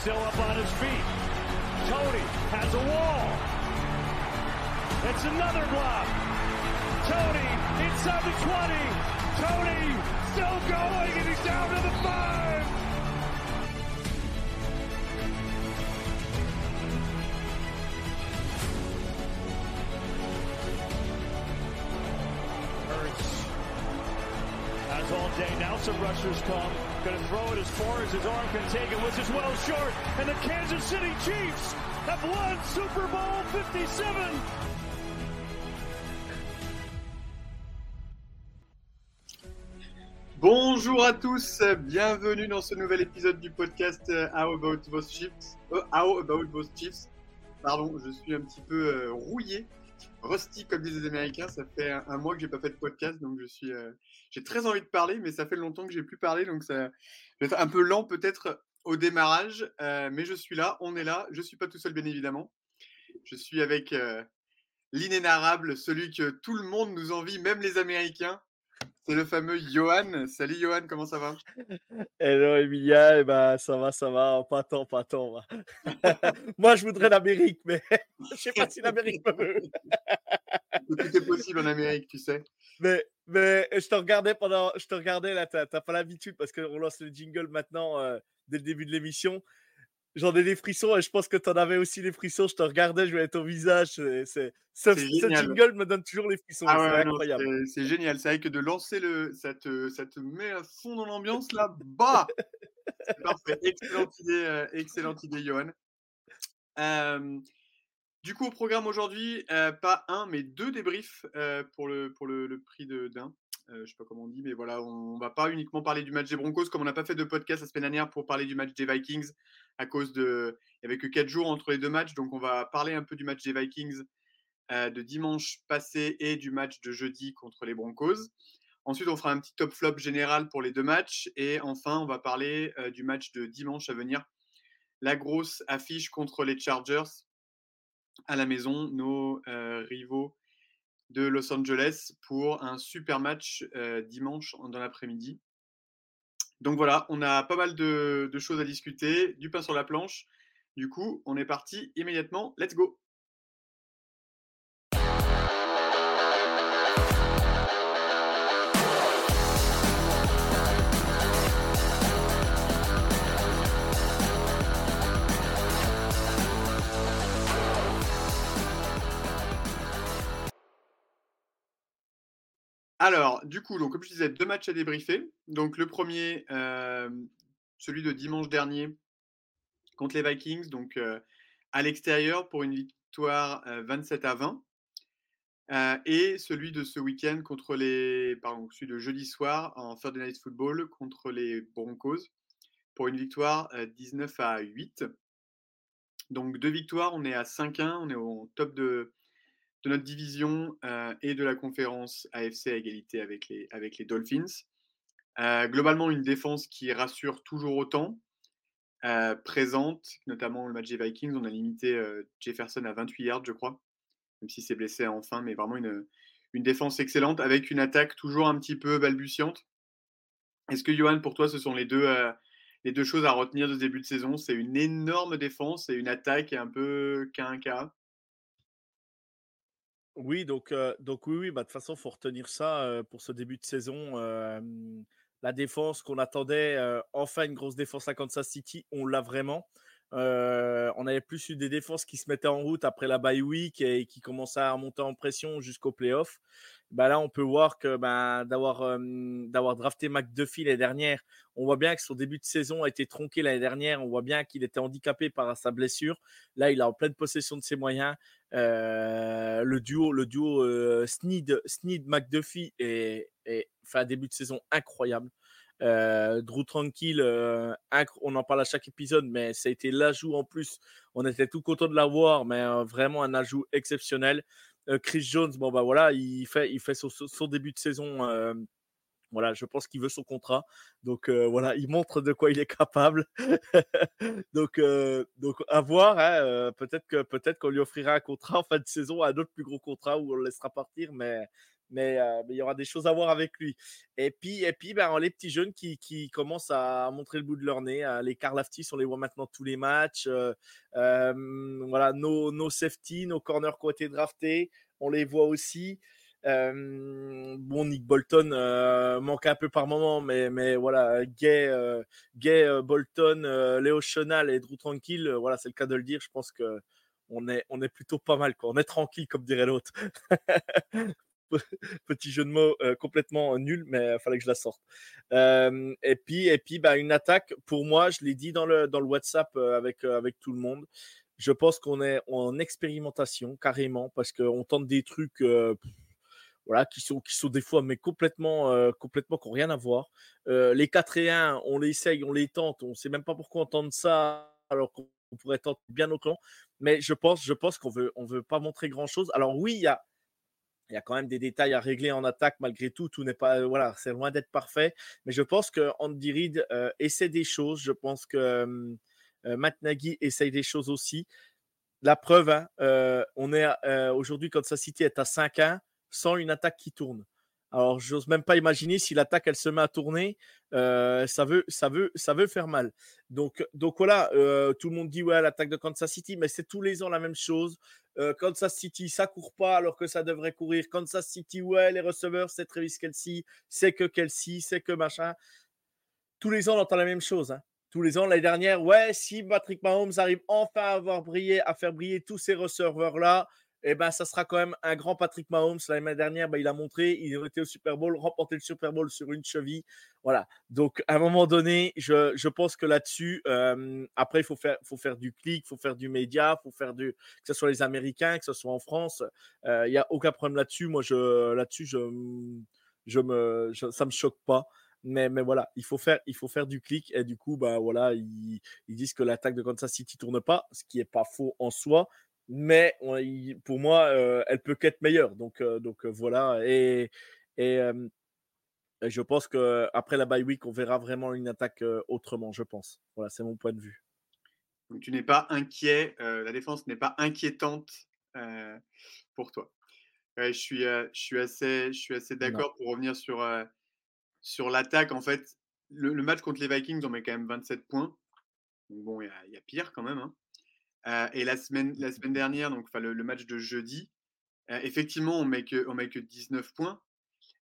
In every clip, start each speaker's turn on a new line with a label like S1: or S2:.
S1: Still up on his feet. Tony has a wall. It's another block. Tony inside the 20. Tony still going and he's down to the five. Hurts has all day. Now some rushers come. Going to throw it as far as his arm can take it, which is well short. And the Kansas City Chiefs have won Super Bowl 57.
S2: Bonjour à tous, bienvenue dans ce nouvel épisode du podcast euh, How About Those Chiefs. Euh, How About Those Chiefs. Pardon, je suis un petit peu euh, rouillé, rusty comme disent les Américains. Ça fait un, mois que j'ai pas fait de podcast, donc je suis, euh, j'ai très envie de parler, mais ça fait longtemps que j'ai plus parlé, donc ça va être un peu lent peut-être au démarrage, euh, mais je suis là, on est là. Je suis pas tout seul bien évidemment. Je suis avec euh, l'inénarrable, celui que tout le monde nous envie, même les Américains. C'est le fameux Johan. Salut Johan, comment ça va?
S3: Hello Emilia, eh ben, ça va, ça va, pas tant, pas tant. va. Moi, je voudrais l'Amérique, mais je sais pas si l'Amérique me veut.
S2: Tout est possible en Amérique, tu sais.
S3: Mais, mais je te regardais pendant, je te regardais là, t'as t'as pas l'habitude parce qu'on lance le jingle maintenant euh, dès le début de l'émission. J'en ai des frissons et je pense que tu en avais aussi des frissons. Je te regardais, je voyais ton visage. c'est- Ce, jingle me donne toujours les frissons.
S2: Ah
S3: c'est
S2: ouais, non,
S3: incroyable.
S2: c'est- c'est génial. C'est vrai que de lancer le. Ça te, ça te met à fond dans l'ambiance là. Bah parfait. Excellente idée, euh, excellente idée, Johan. Euh, du coup, au programme aujourd'hui, euh, pas un, mais deux débriefs euh, pour, le, pour le, le prix de- d'un. Euh, je sais pas comment on dit, mais voilà, on va pas uniquement parler du match des Broncos, comme on n'a pas fait de podcast la semaine dernière pour parler du match des Vikings à cause de. Il n'y avait que quatre jours entre les deux matchs, donc on va parler un peu du match des Vikings euh, de dimanche passé et du match de jeudi contre les Broncos. Ensuite, on fera un petit top flop général pour les deux matchs. Et enfin, on va parler euh, du match de dimanche à venir. La grosse affiche contre les Chargers à la maison, nos euh, rivaux de Los Angeles pour un super match dimanche dans l'après-midi. Donc voilà, on a pas mal de, choses à discuter, du pain sur la planche. Du coup, on est parti immédiatement. Let's go! Alors, du coup, donc, comme je disais, deux matchs à débriefer. Donc, le premier, euh, celui de dimanche dernier contre les Vikings, donc euh, à l'extérieur pour une victoire euh, 27 à 20. Euh, et celui de ce week-end contre les, pardon, celui de jeudi soir en Thursday Night Football contre les Broncos pour une victoire euh, 19 à 8. Donc deux victoires, on est à 5-1, on est au top de, de notre division euh, et de la conférence AFC à égalité avec les, avec les Dolphins. Euh, globalement, une défense qui rassure toujours autant, euh, présente, notamment le match des Vikings. On a limité Jefferson à 28 yards, je crois, même si c'est blessé en fin, mais vraiment une, une défense excellente avec une attaque toujours un petit peu balbutiante. Est-ce que, Johan, pour toi, ce sont les deux, les deux choses à retenir de ce début de saison? C'est une énorme défense et une attaque un peu K1K.
S3: Oui, donc, donc oui, oui, bah, de toute façon, il faut retenir ça pour ce début de saison. la défense qu'on attendait, enfin une grosse défense à Kansas City, on l'a vraiment. Euh, on avait plus eu des défenses qui se mettaient en route après la bye week et qui commençaient à monter en pression jusqu'au playoff. Bah là, on peut voir que bah, d'avoir drafté McDuffie l'année dernière, on voit bien que son début de saison a été tronqué l'année dernière. On voit bien qu'il était handicapé par sa blessure. Là, il est en pleine possession de ses moyens. Euh, le duo, le duo Snead, Snead McDuffie est, est- fait un début de saison incroyable. Drew Tranquille, on en parle à chaque épisode, mais ça a été l'ajout en plus. On était tout content de l'avoir, mais vraiment un ajout exceptionnel. Chris Jones, bon bah voilà, il fait, son début de saison voilà, je pense qu'il veut son contrat. Donc voilà, il montre de quoi il est capable. donc, donc à voir. Hein, peut-être que peut-être qu'on lui offrira un contrat en fin de saison, un autre plus gros contrat où on le laissera partir, mais mais, il y aura des choses à voir avec lui. Et puis, et puis ben, les petits jeunes qui, qui, commencent à montrer le bout de leur nez, hein, les Karlaftis, on les voit maintenant tous les matchs. voilà, nos, nos safety, nos corners été draftés, on les voit aussi bon, Nick Bolton manque un peu par moment, mais, mais voilà, Gay, Gay Bolton, Léo Chenal et Drew Tranquille, voilà, c'est le cas de le dire. Je pense que on est, on est plutôt pas mal, quoi. On est tranquille, comme dirait l'autre. Petit jeu de mots complètement nul, mais il fallait que je la sorte. et puis, et puis bah, une attaque, pour moi, je l'ai dit dans le, dans le WhatsApp avec, avec tout le monde. Je pense qu'on est en expérimentation carrément parce qu'on tente des trucs voilà, qui sont, qui sont des fois mais complètement, euh, complètement qui n'ont rien à voir. Euh, les 4 et 1, on les essaye, on les tente, on ne sait même pas pourquoi on tente ça alors qu'on pourrait tenter bien autrement. Mais je pense, je pense qu'on veut, on veut pas montrer grand chose. Alors oui, il y a, il y a quand même des détails à régler en attaque malgré tout. Tout n'est pas, voilà, c'est loin d'être parfait. Mais je pense que Andy Reid euh, essaie des choses. Je pense que Matt Nagy essaye des choses aussi. La preuve, hein, on est aujourd'hui, sa City est à 5-1 sans une attaque qui tourne. Alors, j'ose même pas imaginer si l'attaque elle se met à tourner, euh, ça veut, ça veut, ça veut faire mal. Donc, donc voilà, euh, tout le monde dit ouais l'attaque de Kansas City, mais c'est tous les ans la même chose. Euh, Kansas City, ça court pas alors que ça devrait courir. Kansas City, ouais les receveurs, c'est Travis Kelsey, c'est que Kelsey, c'est que machin. Tous les ans on entend la même chose. Hein. Tous les ans, l'année dernière, ouais, si Patrick Mahomes arrive enfin à avoir à faire briller tous ces receveurs là, eh ben, ça sera quand même un grand Patrick Mahomes. L'année dernière, ben, il a montré, il était au Super Bowl, remporté le Super Bowl sur une cheville. Voilà. Donc, à un moment donné, je, je pense que là-dessus, euh, après, il faut faire, faut faire du clic, il faut faire du média, faut faire du, que ce soit les Américains, que ce soit en France. Euh, il n'y a aucun problème là-dessus. Moi, je, là-dessus, je, je me, ça me choque pas. Mais, mais, voilà, il faut faire, il faut faire du clic et du coup, bah voilà, ils, ils disent que l'attaque de Kansas City tourne pas, ce qui est pas faux en soi, mais pour moi, euh, elle peut qu'être meilleure. Donc, euh, donc euh, voilà. Et, et, je pense qu'après la bye week, on verra vraiment une attaque autrement, je pense. Voilà, c'est mon point de vue.
S2: Donc, tu n'es pas inquiet, la défense n'est pas inquiétante pour toi. je, suis, je suis assez, je suis assez d'accord pour revenir sur, sur l'attaque. En fait, le, match contre les Vikings, on met quand même 27 points. bon, il y, y, a pire quand même. Hein et la semaine, la semaine dernière, donc le, le match de jeudi, effectivement, on met, met que 19 points,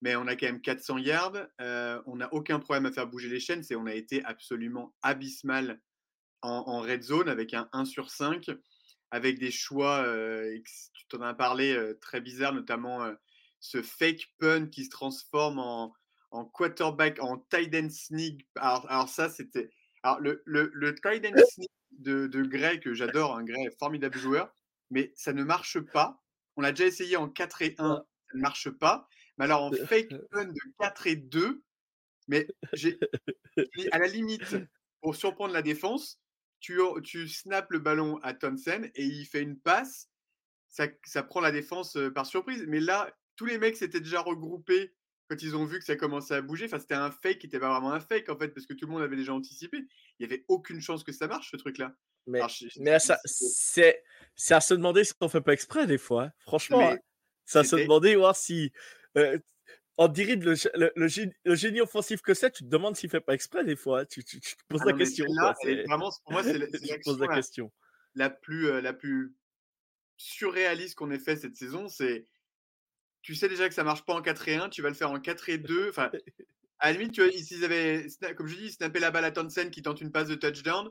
S2: mais on a quand même 400 yards. on n'a aucun problème à faire bouger les chaînes. On a été absolument abysmal en, red zone avec un 1 sur 5, avec des choix, tu t'en as parlé, très bizarres, notamment ce fake pun qui se transforme en, en quarterback, en tight end sneak. Alors ça, c'était. Alors, le, le, le end sneak, de, de Gray, que j'adore, un Gray, formidable joueur, mais ça ne marche pas. On l'a déjà essayé en 4 et 1, ça ne marche pas. Mais alors en fake pun de 4 et 2, mais j'ai, à la limite, pour surprendre la défense, tu, tu snaps le ballon à Townsend et il fait une passe, ça, ça prend la défense euh, par surprise. Mais là, tous les mecs s'étaient déjà regroupés quand ils ont vu que ça commençait à bouger, enfin, c'était un fake qui n'était pas vraiment un fake en fait, parce que tout le monde avait déjà anticipé. Il n'y avait aucune chance que ça marche ce truc-là.
S3: Mais, mais ça, c'est, c'est à se demander si on fait pas exprès des fois. Hein. Franchement, c'est à se demander voir si. Euh, on dirait le, le, génie, offensif que c'est, tu te demandes s'il fait pas exprès des fois. Hein. Tu, tu, te poses ah la question.
S2: vraiment, pour moi, c'est, la, question. La, plus, euh, la plus surréaliste qu'on ait fait cette saison. C'est tu sais déjà que ça marche pas en 4 et 1, tu vas le faire en 4 et 2. Enfin, à la limite, tu vois, s'ils avaient, comme je dis, snappé la balle à Townsend qui tente une passe de touchdown,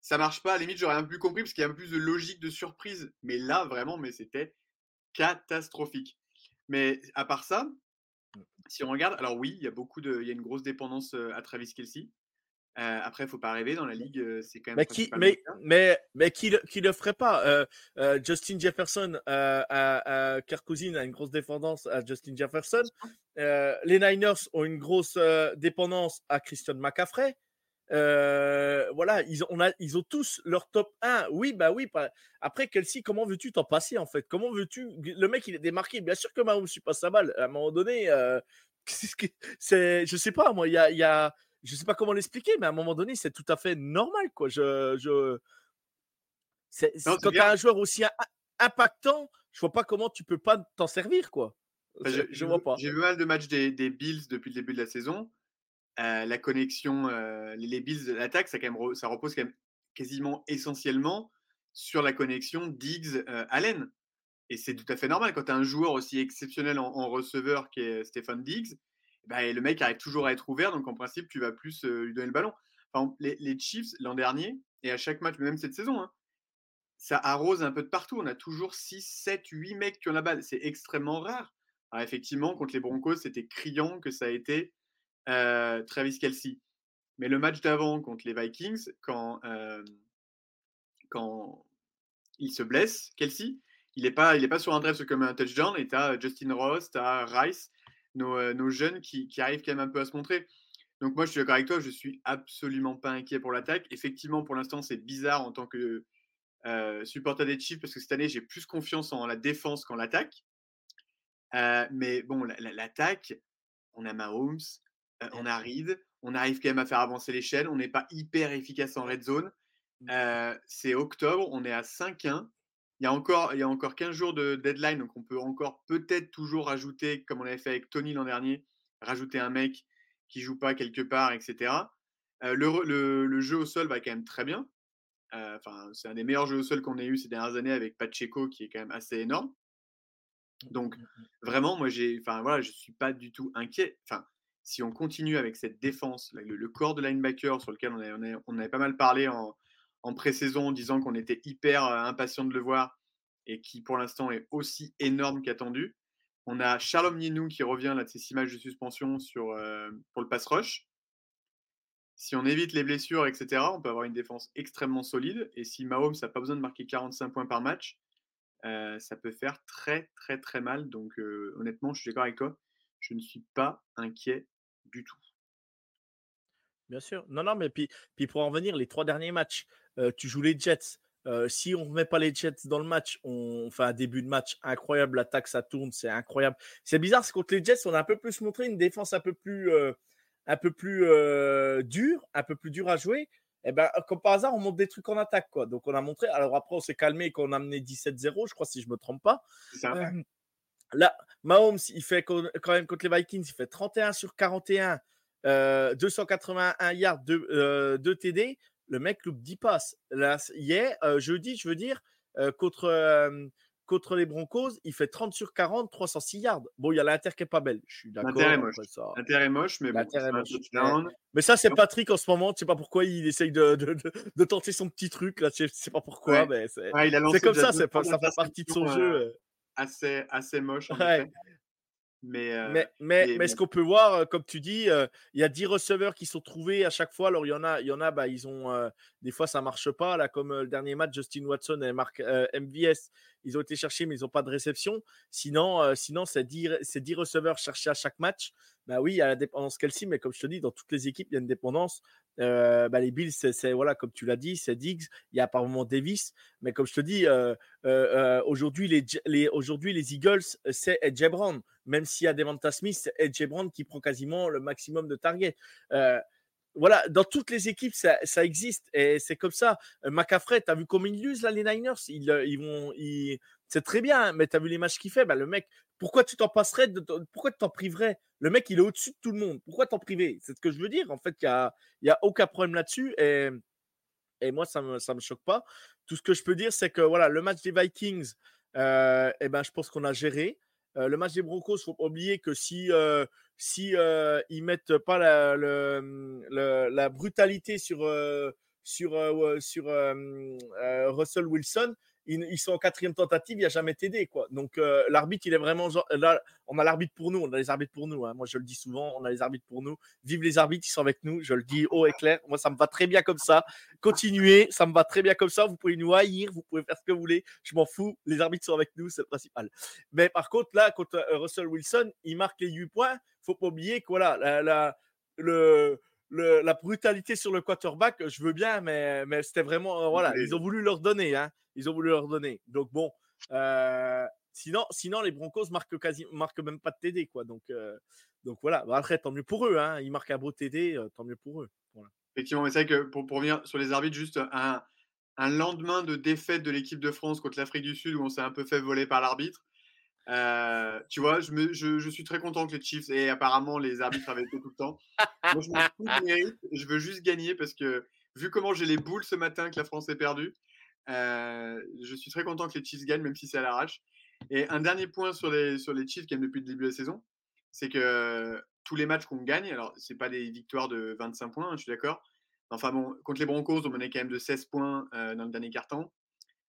S2: ça marche pas. À la limite, j'aurais un peu plus compris parce qu'il y a un peu plus de logique de surprise. Mais là, vraiment, mais c'était catastrophique. Mais à part ça, si on regarde, alors oui, il y a beaucoup de, il y a une grosse dépendance à Travis Kelsey. Euh, après, il faut pas rêver dans la ligue, euh, c'est quand même.
S3: Mais qui, mais, mais, mais qui, le, qui le ferait pas euh, euh Justin Jefferson à, à a une grosse dépendance à Justin Jefferson. les Niners ont une grosse dépendance à Christian McCaffrey. voilà, ils ont, on a, ils ont tous leur top 1. Oui, bah oui. Après, Kelsey, comment veux-tu t'en passer en fait? Comment veux-tu Le mec, il est démarqué. Bien sûr que Mahomes suis pas sa balle. À un moment donné, c'est, je sais pas, moi, il y a, y a je sais pas comment l'expliquer, mais à un moment donné, c'est tout à fait normal, quoi. Je, je... C'est, quand tu as un joueur aussi impactant, je vois pas comment tu peux pas t'en servir, quoi. je, je vois pas.
S2: J'ai vu mal de matchs des, des, Bills depuis le début de la saison. Euh, la connexion, euh, les Bills de l'attaque, ça, quand même, ça repose quand même quasiment essentiellement sur la connexion Diggs-Allen. Euh, Et c'est tout à fait normal quand tu as un joueur aussi exceptionnel en, en receveur qui est Stéphane Diggs bah, le mec arrive toujours à être ouvert, donc en principe, tu vas plus lui donner le ballon. Les, Chiefs, l'an dernier, et à chaque match, même cette saison, hein, ça arrose un peu de partout. On a toujours 6, 7, 8 mecs qui ont la balle. C'est extrêmement rare. Effectivement, contre les Broncos, c'était criant que ça a été Travis Kelsey. Mais le match d'avant contre les Vikings, quand, quand il se blesse, Kelsey, il n'est pas, pas sur un drive comme un touchdown, et tu as Justin Ross, tu as Rice, euh, nos, jeunes qui, arrivent quand même un peu à se montrer. Donc moi, je suis d'accord avec toi, je suis absolument pas inquiet pour l'attaque. Effectivement, pour l'instant, c'est bizarre en tant que euh, supporter des Chiefs parce que cette année, j'ai plus confiance en la défense qu'en l'attaque. Euh, mais bon, l'attaque, on a Mahomes, on a Reed, on arrive quand même à faire avancer chaînes, on n'est pas hyper efficace en red zone. Mmh. c'est octobre, on est à 5-1 il y a encore, il y a encore 15 jours de deadline, donc on peut encore peut-être toujours rajouter, comme on avait fait avec Tony l'an dernier, rajouter un mec qui joue pas quelque part, etc. Euh, le, jeu au sol va quand même très bien. Euh, enfin, c'est un des meilleurs jeux au sol qu'on ait eu ces dernières années avec Pacheco, qui est quand même assez énorme. Donc, mmh, mmh, vraiment, moi, j'ai, enfin voilà, je suis pas du tout inquiet. Enfin, si on continue avec cette défense, le, corps de linebacker sur lequel on, avait, on avait pas mal parlé en, en pré-saison, disant qu'on était hyper impatient de le voir et qui pour l'instant est aussi énorme qu'attendu. On a Charles Nienou qui revient là de ses six matchs de suspension sur, pour le pass rush. Si on évite les blessures, etc., on peut avoir une défense extrêmement solide. Et si Mahomes n'a pas besoin de marquer 45 points par match, ça peut faire très, très, très mal. Donc, honnêtement, je suis d'accord avec toi. Je ne suis pas inquiet du tout.
S3: Bien sûr. Non, non, mais puis, puis pour en venir, les trois derniers matchs, tu joues les Jets. si on ne met pas les Jets dans le match, on fait un début de match incroyable. L'attaque, ça tourne, c'est incroyable. C'est bizarre, c'est contre les Jets, on a un peu plus montré une défense un peu plus, un peu plus dure, un peu plus dure à jouer. Et eh ben, comme par hasard, on monte des trucs en attaque. Quoi. Donc, on a montré. Alors, après, on s'est calmé et qu'on a amené 17-0, je crois, si je ne me trompe pas. là, Mahomes, il fait quand même contre les Vikings, il fait 31 sur 41. 281 yards de, de TD le mec loupe 10 passes. Là, hier, euh, jeudi, je veux dire, euh, contre, euh, contre les Broncos, il fait 30 sur 40, 306 yards. Bon, il y a l'Inter qui est pas belle. Je suis d'accord.
S2: L'Inter est moche. L'Inter est moche, mais bon,
S3: Mais ça, c'est Patrick en ce moment. Je sais pas pourquoi il essaye de, de, de, tenter son petit truc. Là, je sais pas pourquoi, mais c'est comme ça. C'est ça fait partie de son jeu.
S2: Assez, assez moche. En
S3: euh, mais, mais, mais, ce qu'on peut voir, comme tu dis, il y a 10 receveurs qui sont trouvés à chaque fois. Alors, il y en a, il y en a bah, ils ont, des fois, ça marche pas. Là, comme le dernier match, Justin Watson et Mark MVS, ils ont été cherchés, mais ils n'ont pas de réception. Sinon, sinon c'est 10, 10 receveurs cherchés à chaque match. Bah oui, il y a la dépendance Kelsey, mais comme je te dis, dans toutes les équipes, il y a une dépendance. Euh, bah les Bills, c'est voilà, comme tu l'as dit, c'est Diggs. Il y a par moment Davis, mais comme je te dis, euh, euh, aujourd'hui les, Eagles, c'est Edge Brown. Même s'il y a Devonta Smith, c'est Edge Brown qui prend quasiment le maximum de targets. voilà, dans toutes les équipes, ça, existe et c'est comme ça. McCaffrey, tu as vu comment ils l'usent là, les Niners? Ils, vont. C'est très bien, mais tu as vu les matchs qu'il fait? Bah, le mec, pourquoi tu t'en passerais de, Pourquoi tu t'en priverais? Le mec, il est au-dessus de tout le monde. Pourquoi t'en priver? C'est ce que je veux dire. En fait, il n'y a, y a aucun problème là-dessus. Et, moi, ça ne me, choque pas. Tout ce que je peux dire, c'est que voilà, le match des Vikings, euh, eh ben, je pense qu'on a géré. Euh, le match des Broncos, faut pas oublier que si, euh, euh, ils mettent pas la, brutalité sur, sur Russell Wilson, ils, sont en quatrième tentative, il n'y a jamais TD. Quoi. Donc euh, l'arbitre, il est vraiment là, on a l'arbitre pour nous, on a les arbitres pour nous. Hein. Moi, je le dis souvent, on a les arbitres pour nous. Vive les arbitres, ils sont avec nous. Je le dis haut et clair. Moi, ça me va très bien comme ça. Continuez, ça me va très bien comme ça. Vous pouvez nous haïr, vous pouvez faire ce que vous voulez. Je m'en fous. Les arbitres sont avec nous, c'est le principal. Mais par contre, là, contre euh, Russell Wilson, il marque les 8 points. faut pas oublier que voilà, la, le la brutalité sur le quarterback, je veux bien, mais, mais c'était vraiment. Euh, voilà, ils ont voulu leur donner. Hein, ils ont voulu leur donner. Donc bon. Euh, sinon, sinon, les Broncos marquent, quasi, marquent même pas de TD. Quoi, donc, euh, donc voilà. Bah, après, tant mieux pour eux. Hein, ils marquent un beau TD, tant mieux pour eux.
S2: Effectivement, mais c'est vrai que pour, pour revenir sur les arbitres, juste un, un lendemain de défaite de l'équipe de France contre l'Afrique du Sud où on s'est un peu fait voler par l'arbitre. Euh, tu vois, je, suis très content que les Chiefs et apparemment les arbitres avaient été tout le temps. Je veux juste gagner parce que vu comment j'ai les boules ce matin que la France est perdue, euh, je suis très content que les Chiefs gagnent, même si c'est à l'arrache. Et un dernier point sur les, Chiefs qui aiment depuis le début de la saison, c'est que tous les matchs qu'on gagne, alors c'est pas des victoires de 25 points, hein, je suis d'accord. Enfin bon, contre les Broncos, on menait quand même de 16 points euh, dans le dernier quart-temps.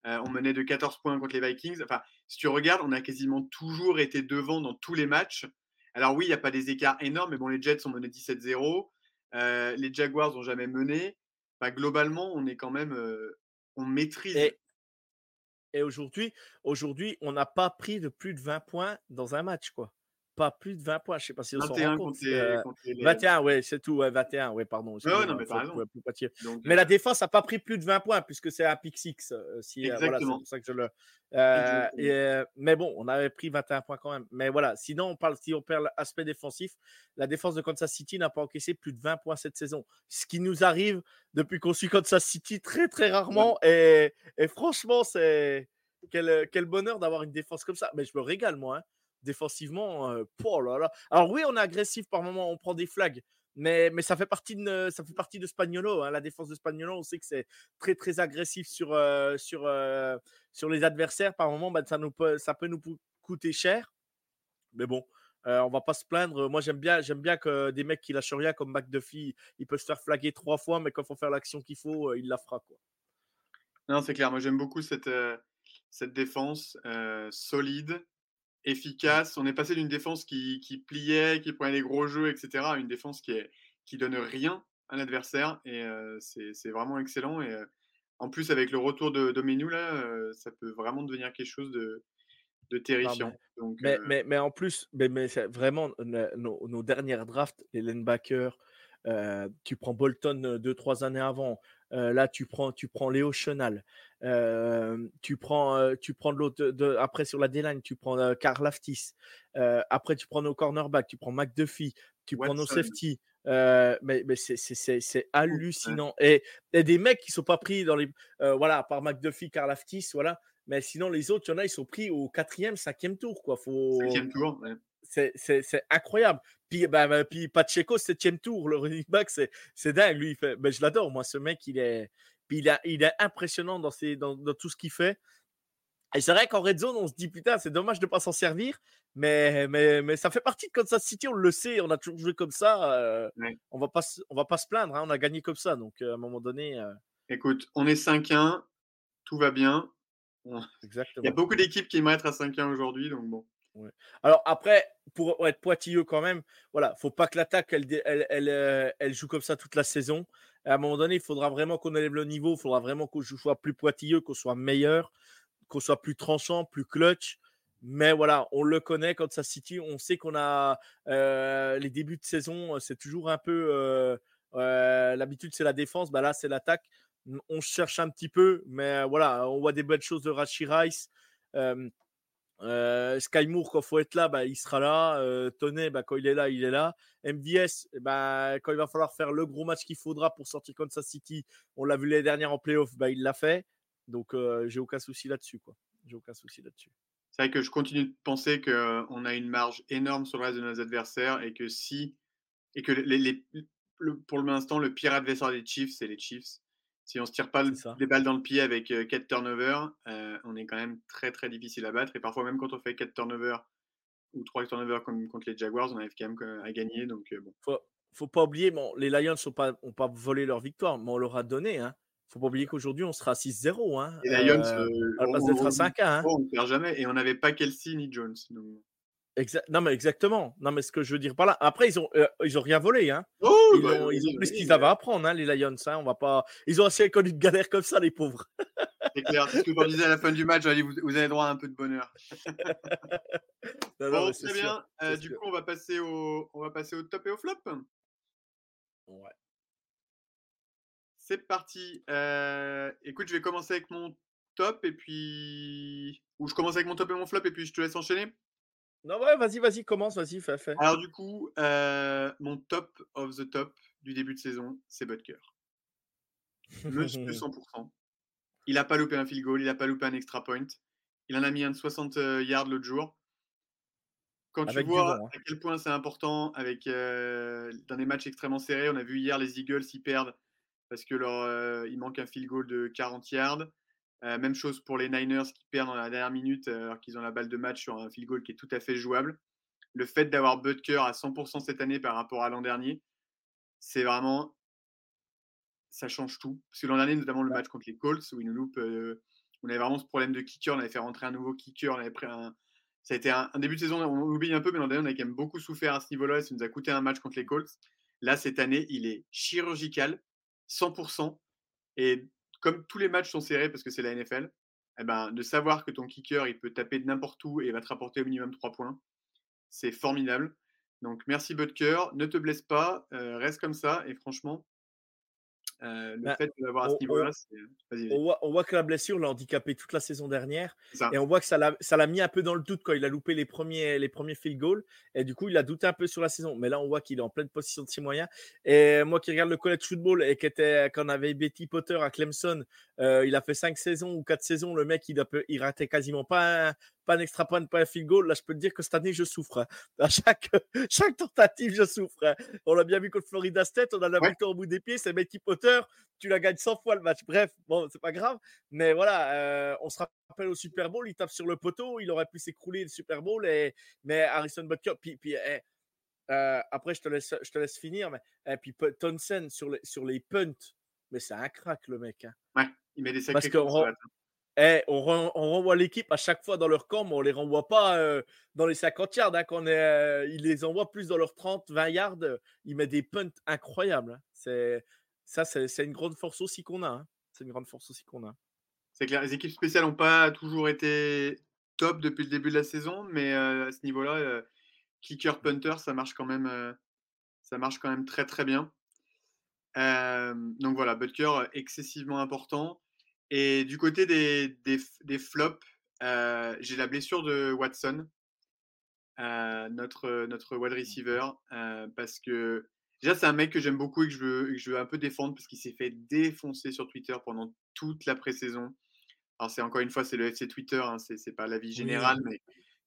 S2: Euh, on menait de 14 points contre les Vikings. Enfin, si tu regardes, on a quasiment toujours été devant dans tous les matchs. Alors oui, il n'y a pas des écarts énormes, mais bon, les Jets ont mené 17-0. Euh, les Jaguars n'ont jamais mené. globalement, on est quand même, euh, on maîtrise.
S3: Et, et aujourd'hui, aujourd'hui, on n'a pas pris de plus de 20 points dans un match, quoi pas plus de 20 points. Je sais pas si on s'en rend compte. Euh, 21, ouais, c'est tout. Ouais, 21, ouais, pardon.
S2: Ouais, non, mais,
S3: mais la euh défense n'a pas pris plus de 20 points puisque c'est un pick 6. Euh, si, voilà, c'est pour ça que je le. Et, mais bon, on avait pris 21 points quand même. Mais voilà, sinon, on parle, si on perd l'aspect défensif, la défense de Kansas City n'a pas encaissé plus de 20 points cette saison. Ce qui nous arrive depuis qu'on suit Kansas City très, très rarement. Et, et, franchement, c'est. Quel, quel bonheur d'avoir une défense comme ça. Mais je me régale, moi. Hein défensivement, oh là. Alors oui, on est agressif par moment, on prend des flags, mais, mais ça fait partie de ça fait partie de Spagnolo. Hein. La défense de Spagnolo, on sait que c'est très très agressif sur sur sur les adversaires. Par moment, bah, ça nous peut, ça peut nous coûter cher. Mais bon, on va pas se plaindre. Moi, j'aime bien, j'aime bien que des mecs qui lâchent rien comme McDuffie, ils peuvent se faire flaguer trois fois, mais quand il faut faire l'action qu'il faut, il la fera quoi.
S2: Non, c'est clair. Moi, j'aime beaucoup cette cette défense solide efficace. On est passé d'une défense qui, pliait, qui prenait des gros jeux, etc., à une défense qui, est, qui donne rien à l'adversaire. Et c'est vraiment excellent. Et en plus, avec le retour de Domenou, là, ça peut vraiment devenir quelque chose de, de terrifiant.
S3: mais, Donc, mais, mais, en plus, mais, vraiment, nos, dernières drafts, les linebackers, tu prends Bolton deux, trois années avant. Là, tu prends, tu prends Léo Chenal. tu prends, tu prends de l'autre. après, sur la D-line, tu prends Karl Aftis. après, tu prends nos cornerbacks. Tu prends McDuffie. Tu prends nos safety. mais, mais c'est hallucinant. Et, et, des mecs qui sont pas pris dans les. voilà, par McDuffie, Karl Aftis, voilà. Mais sinon, les autres, il y en a, ils sont pris au quatrième, cinquième tour. Quoi. Faut...
S2: Cinquième tour,
S3: c'est incroyable. Puis, bah, puis Pacheco, septième tour, le running back, c'est dingue. Lui, il fait, ben, je l'adore, moi, ce mec, il est, puis il, a, il est impressionnant dans, ses, dans, dans tout ce qu'il fait. Et c'est vrai qu'en red zone, on se dit, putain, c'est dommage de ne pas s'en servir, mais, mais, mais ça fait partie de Kansas City, on le sait, on a toujours joué comme ça. Euh, on va pas, on va pas se plaindre, hein, on a gagné comme ça. Donc, euh, à un moment donné. Euh
S2: Écoute, on est 5-1, tout va bien. Exactement. Il y a beaucoup d'équipes qui aimeraient être à 5-1 aujourd'hui, donc bon.
S3: Alors après, pour être pointilleux quand même, voilà, faut pas que l'attaque euh, elle, joue comme ça toute la saison. À un moment donné, il faudra vraiment qu'on élève le niveau, il faudra vraiment qu'on soit plus pointilleux, qu'on soit meilleur, qu'on soit plus tranchant, plus clutch. Mais voilà, on le connaît quand ça City, on sait qu'on a euh, les débuts de saison, c'est toujours un peu euh, l'habitude, c'est la défense, bah là c'est l'attaque. On cherche un petit peu, mais voilà, on voit des belles choses de Rashi. Euh, Sky Moore, quand il faut être là, bah, il sera là. Euh, bah, quand il est là, il est là. MVS, bah, quand il va falloir faire le gros match qu'il faudra pour sortir Kansas City, on l'a vu les dernières en playoff, bah, il l'a fait. Donc, j'ai aucun souci là-dessus. J'ai aucun souci là-dessus.
S2: C'est vrai que je continue de penser qu'on a une marge énorme sur le reste de nos adversaires et que si. Et que les, pour l'instant, le pire adversaire des Chiefs, c'est les Chiefs. Si on se tire pas les balles dans le pied avec 4 turnovers, on est quand même très très difficile à battre. Et parfois même quand on fait 4 turnovers ou 3 turnovers comme contre les Jaguars, on arrive quand même à gagner. Donc bon.
S3: Faut, faut pas oublier, bon, les Lions n'ont pas, ont pas volé leur victoire, mais on leur a donné. Hein. faut pas oublier qu'aujourd'hui, on sera à 6-0. Hein,
S2: Les Lions,
S3: euh,
S2: euh,
S3: à la place d'être à
S2: on-
S3: 5 1 hein.
S2: on ne perd jamais. Et on n'avait pas Kelsey ni Jones. donc-
S3: Exa- non, mais exactement. Non, mais ce que je veux dire par là. Après, ils ont, euh, ils ont rien volé. Hein.
S2: Oh,
S3: Ils,
S2: bah,
S3: ont, ils ont
S2: oui,
S3: pris ce
S2: oui,
S3: qu'ils avaient à apprendre, hein, les Lions. Hein. On va pas... Ils ont assez connu de galère comme ça, les pauvres.
S2: C'est clair. C'est ce que je disais à la fin du match. allez, vous, vous avez droit à un peu de bonheur.
S3: Non, non,
S2: Bon, très bien. Euh, du
S3: sûr.
S2: coup, on va passer au, on va passer au top et au flop.
S3: Ouais.
S2: C'est parti. Euh, écoute, je vais commencer avec mon top et puis. Ou je commence avec mon top et mon flop et puis je te laisse enchaîner.
S3: Non, ouais, vas-y, vas-y, commence, vas-y, fais, fais.
S2: Alors, du coup, euh, mon top of the top du début de saison, c'est Butker. Monsieur 100%. Il n'a pas loupé un field goal, il n'a pas loupé un extra point. Il en a mis un de 60 euh, yards l'autre jour. Quand
S3: Avec
S2: tu vois
S3: hein.
S2: à quel point c'est important avec, euh, dans des matchs extrêmement serrés, on a vu hier les Eagles, ils perdent parce que leur, euh, il manque un field goal de 40 yards. Euh, même chose pour les Niners qui perdent dans la dernière minute euh, alors qu'ils ont la balle de match sur un field goal qui est tout à fait jouable. Le fait d'avoir Butker à 100% cette année par rapport à l'an dernier, c'est vraiment ça change tout. Parce que l'an dernier, notamment le match contre les Colts, où ils nous loupent, euh, on avait vraiment ce problème de kicker, on avait fait rentrer un nouveau kicker, on avait pris un. Ça a été un, un début de saison, on oublie un peu, mais l'an dernier, on a quand même beaucoup souffert à ce niveau-là, et ça nous a coûté un match contre les Colts. Là, cette année, il est chirurgical, 100%. Et comme tous les matchs sont serrés parce que c'est la NFL, eh ben, de savoir que ton kicker, il peut taper de n'importe où et va te rapporter au minimum 3 points, c'est formidable. Donc, merci Butker, ne te blesse pas, euh, reste comme ça, et franchement, euh, le
S3: Bah,
S2: fait de l'avoir à
S3: on-
S2: ce niveau-là, c'est. Vas-y.
S3: On voit, on voit que la blessure l'a handicapé toute la saison dernière. Et on voit que ça l'a mis un peu dans le doute quand il a loupé les premiers, les premiers field goals. Et du coup, il a douté un peu sur la saison. Mais là, on voit qu'il est en pleine position de ses moyens. Et moi qui regarde le college football et qui était, quand on avait Betty Potter à Clemson, euh, il a fait cinq saisons ou quatre saisons. Le mec, il, a peu- il ratait quasiment pas un, pas un extra point, pas un field goal. Là, je peux te dire que cette année, je souffre. hein. À chaque, chaque tentative, je souffre. hein. On l'a bien vu contre Florida State. On a la
S2: Ouais.
S3: victoire au bout des pieds. C'est Betty Potter. Tu la gagnes 100 fois le match. Bref, bon, c'est pas grave. Mais voilà, euh, on se rappelle au Super Bowl, il tape sur le poteau, il aurait pu s'écrouler le Super Bowl. Et, mais Harrison Butker, puis, puis eh, euh, après, je te laisse, je te laisse finir. Mais et puis Pu- Townsend sur les, sur les punts, mais c'est un crack le mec. hein.
S2: Il met des
S3: Parce
S2: sacrés
S3: on-
S2: ça.
S3: Eh, on, ren- on renvoie l'équipe à chaque fois dans leur camp, mais on les renvoie pas euh, dans les 50 yards. Hein, qu'on est, euh, il les envoie plus dans leurs 30, 20 yards. euh, Il met des punts incroyables. hein. Ça, c'est, une grande force aussi qu'on a. hein. C'est une grande force aussi qu'on a.
S2: C'est clair, les équipes spéciales n'ont pas toujours été top depuis le début de la saison, mais euh, à ce niveau-là, euh, kicker punter, ça marche quand même, euh, ça marche quand même très très bien. Donc voilà, Butker excessivement important. Et du côté des, des, des flops, j'ai la blessure de Watson, notre, notre wide receiver, euh, parce que déjà c'est un mec que j'aime beaucoup et que je veux, que je veux un peu défendre parce qu'il s'est fait défoncer sur Twitter pendant toute la pré-saison. Alors c'est encore une fois, c'est le FC Twitter, hein, c'est pas la vie générale, mais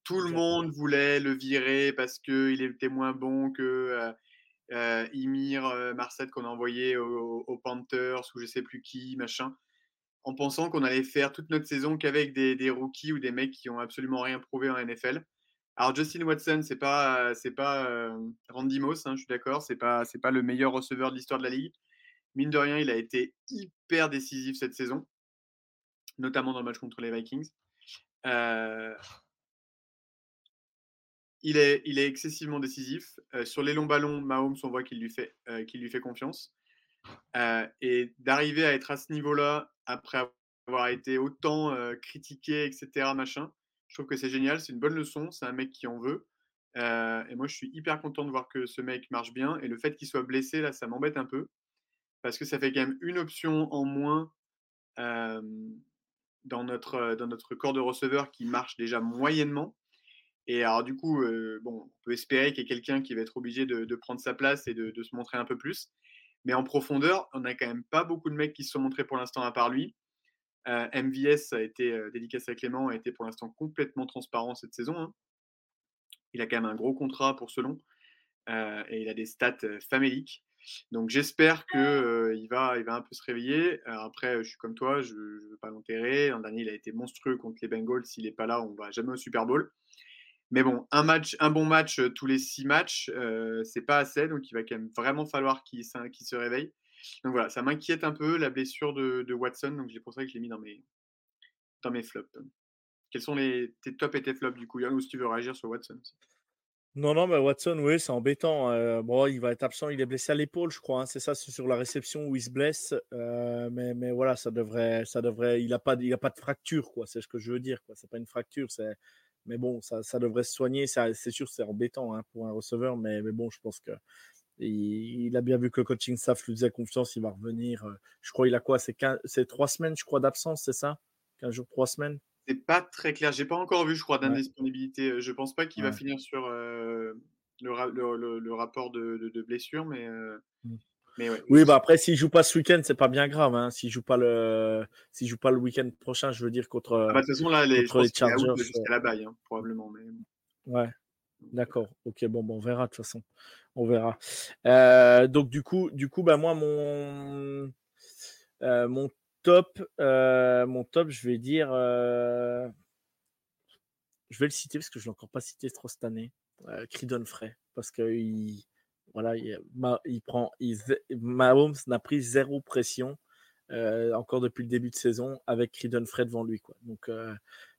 S2: tout le monde voulait le virer parce qu'il était moins bon que euh, euh, Ymir euh, Marset qu'on a envoyé aux, aux Panthers ou je sais plus qui, machin, en pensant qu'on allait faire toute notre saison qu'avec des, des rookies ou des mecs qui ont absolument rien prouvé en NFL. Alors Justin Watson, c'est pas c'est pas euh, Randy Moss, hein, je suis d'accord, c'est pas pas le meilleur receveur de l'histoire de la ligue. Mine de rien, il a été hyper décisif cette saison, notamment dans le match contre les Vikings. Euh, il est, excessivement décisif. Euh, sur les longs ballons, Mahomes, on voit qu'il lui fait, euh, qu'il lui fait confiance. Euh, et d'arriver à être à ce niveau-là, après avoir été autant euh, critiqué, etc., machin, je trouve que c'est génial. C'est une bonne leçon. C'est un mec qui en veut. Euh, et moi, je suis hyper content de voir que ce mec marche bien. Et le fait qu'il soit blessé, là, ça m'embête un peu. Parce que ça fait quand même une option en moins dans, notre, corps de receveur qui marche déjà moyennement. Et alors, du coup, bon, on peut espérer qu'il y ait quelqu'un qui va être obligé de, de prendre sa place et de, de, se montrer un peu plus. Mais en profondeur, on n'a quand même pas beaucoup de mecs qui se sont montrés pour l'instant à part lui. Euh, MVS a été euh, dédicace à Clément, a été pour l'instant complètement transparent cette saison. Hein. Il a quand même un gros contrat pour ce long euh, et il a des stats faméliques. Donc j'espère qu'il euh, va, il va un peu se réveiller. Après, je suis comme toi, je ne veux pas l'enterrer. L'an dernier, il a été monstrueux contre les Bengals. S'il n'est pas là, on ne va jamais au Super Bowl. Mais bon, un, match, un bon match tous les six matchs, euh, c'est pas assez. Donc il va quand même vraiment falloir qu'il qu se réveille. Donc voilà, ça m'inquiète un peu la blessure de, Watson, donc c'est pour ça que je l'ai mis dans mes, dans mes flops. Quels sont les, tes top et tes flops du coup, Yann, ou si tu veux réagir sur Watson
S3: non, non, mais Watson, oui, c'est embêtant. Euh, bon, il va être absent, il est blessé à l'épaule, je crois. Hein, c'est ça, c'est sur la réception où il se blesse. Euh, mais, mais voilà, ça devrait, ça devrait. Il n'a pas, a pas de fracture, quoi. C'est ce que je veux dire, quoi. C'est pas une fracture, c'est. Mais bon, ça, ça devrait se soigner. c'est sûr, c'est embêtant hein, pour un receveur, mais, mais bon, je pense que il, a bien vu que le coaching staff lui faisait confiance. Il va revenir. Euh, je crois, il a quoi C'est trois semaines, je crois, d'absence, c'est ça? 15 jours, trois semaines?
S2: C'est pas très clair. J'ai pas encore vu, je crois, d'indisponibilité. Je pense pas qu'il va finir sur le, le, rapport de, de, blessure, mais. Mmh.
S3: mais oui, bah après, s'il joue pas ce week-end, c'est pas bien grave. Hein. S'il joue pas le, s'il joue pas le week-end prochain, je veux dire contre.
S2: Ah bah, de toute façon, là, les, les Chargers, jusqu'à la baille, hein, probablement. Mais...
S3: Ouais. D'accord. Ok. Bon, bon, on verra de toute façon. On verra. Euh, donc du coup, du coup, bah moi, mon euh, mon top, euh, mon top, je vais dire, je vais le citer parce que je l'ai encore pas cité trop cette année. Cridon Frey, parce que il, voilà, il, il prend, il, Mahomes n'a pris zéro pression encore depuis le début de saison avec Cridon Frey devant lui, quoi. Donc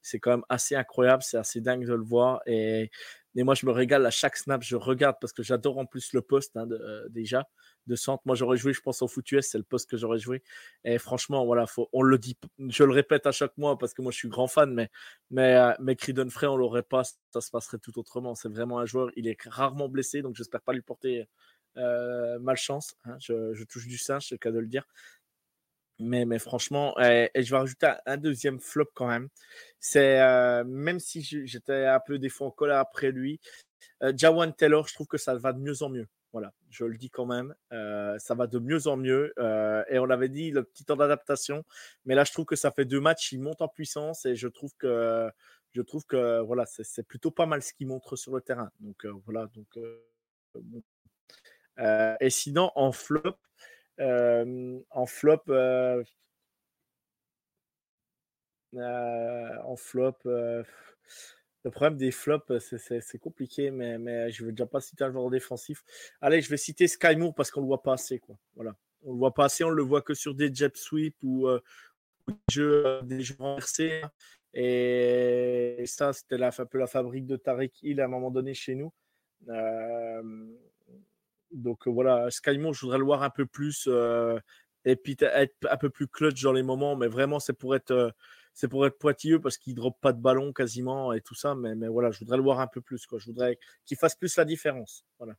S3: c'est quand même assez incroyable, c'est assez dingue de le voir et, et, moi je me régale à chaque snap, je regarde parce que j'adore en plus le poste hein, déjà de centre. Moi, j'aurais joué, je pense, au foot c'est le poste que j'aurais joué. Et franchement, voilà, faut, on le dit, je le répète à chaque mois parce que moi, je suis grand fan, mais, mais, euh, mais Creedon Frey, on l'aurait pas, ça se passerait tout autrement. C'est vraiment un joueur, il est rarement blessé, donc j'espère pas lui porter euh, malchance. Hein. Je, touche du singe, c'est le cas de le dire. Mais, mais franchement, et, je vais rajouter un, deuxième flop quand même. C'est euh, même si j'étais un peu des fois en colère après lui, Jawan Taylor, je trouve que ça va de mieux en mieux. Voilà, je le dis quand même. Euh, ça va de mieux en mieux. Euh, et on avait dit le petit temps d'adaptation. Mais là, je trouve que ça fait deux matchs. Il monte en puissance et je trouve que, je trouve que voilà, c'est plutôt pas mal ce qu'il montre sur le terrain. Donc euh, voilà. Donc, et sinon, en flop, en flop, en flop. Le problème des flops, c'est compliqué, mais, je ne veux déjà pas citer un joueur défensif. Allez, je vais citer Sky Moore parce qu'on ne le voit pas assez. Quoi. Voilà. On ne le voit pas assez, on le voit que sur des jet sweeps ou, des, jeux, des renversés. Et, ça, c'était un peu la fabrique de Tarek Hill à un moment donné chez nous. Donc voilà, Sky Moore, je voudrais le voir un peu plus et puis être un peu plus clutch dans les moments, mais vraiment, c'est pour être c'est pour être pointilleux parce qu'il ne drop pas de ballon quasiment et tout ça. Mais, mais voilà, je voudrais le voir un peu plus. Quoi. Je voudrais qu'il fasse plus la différence. Voilà.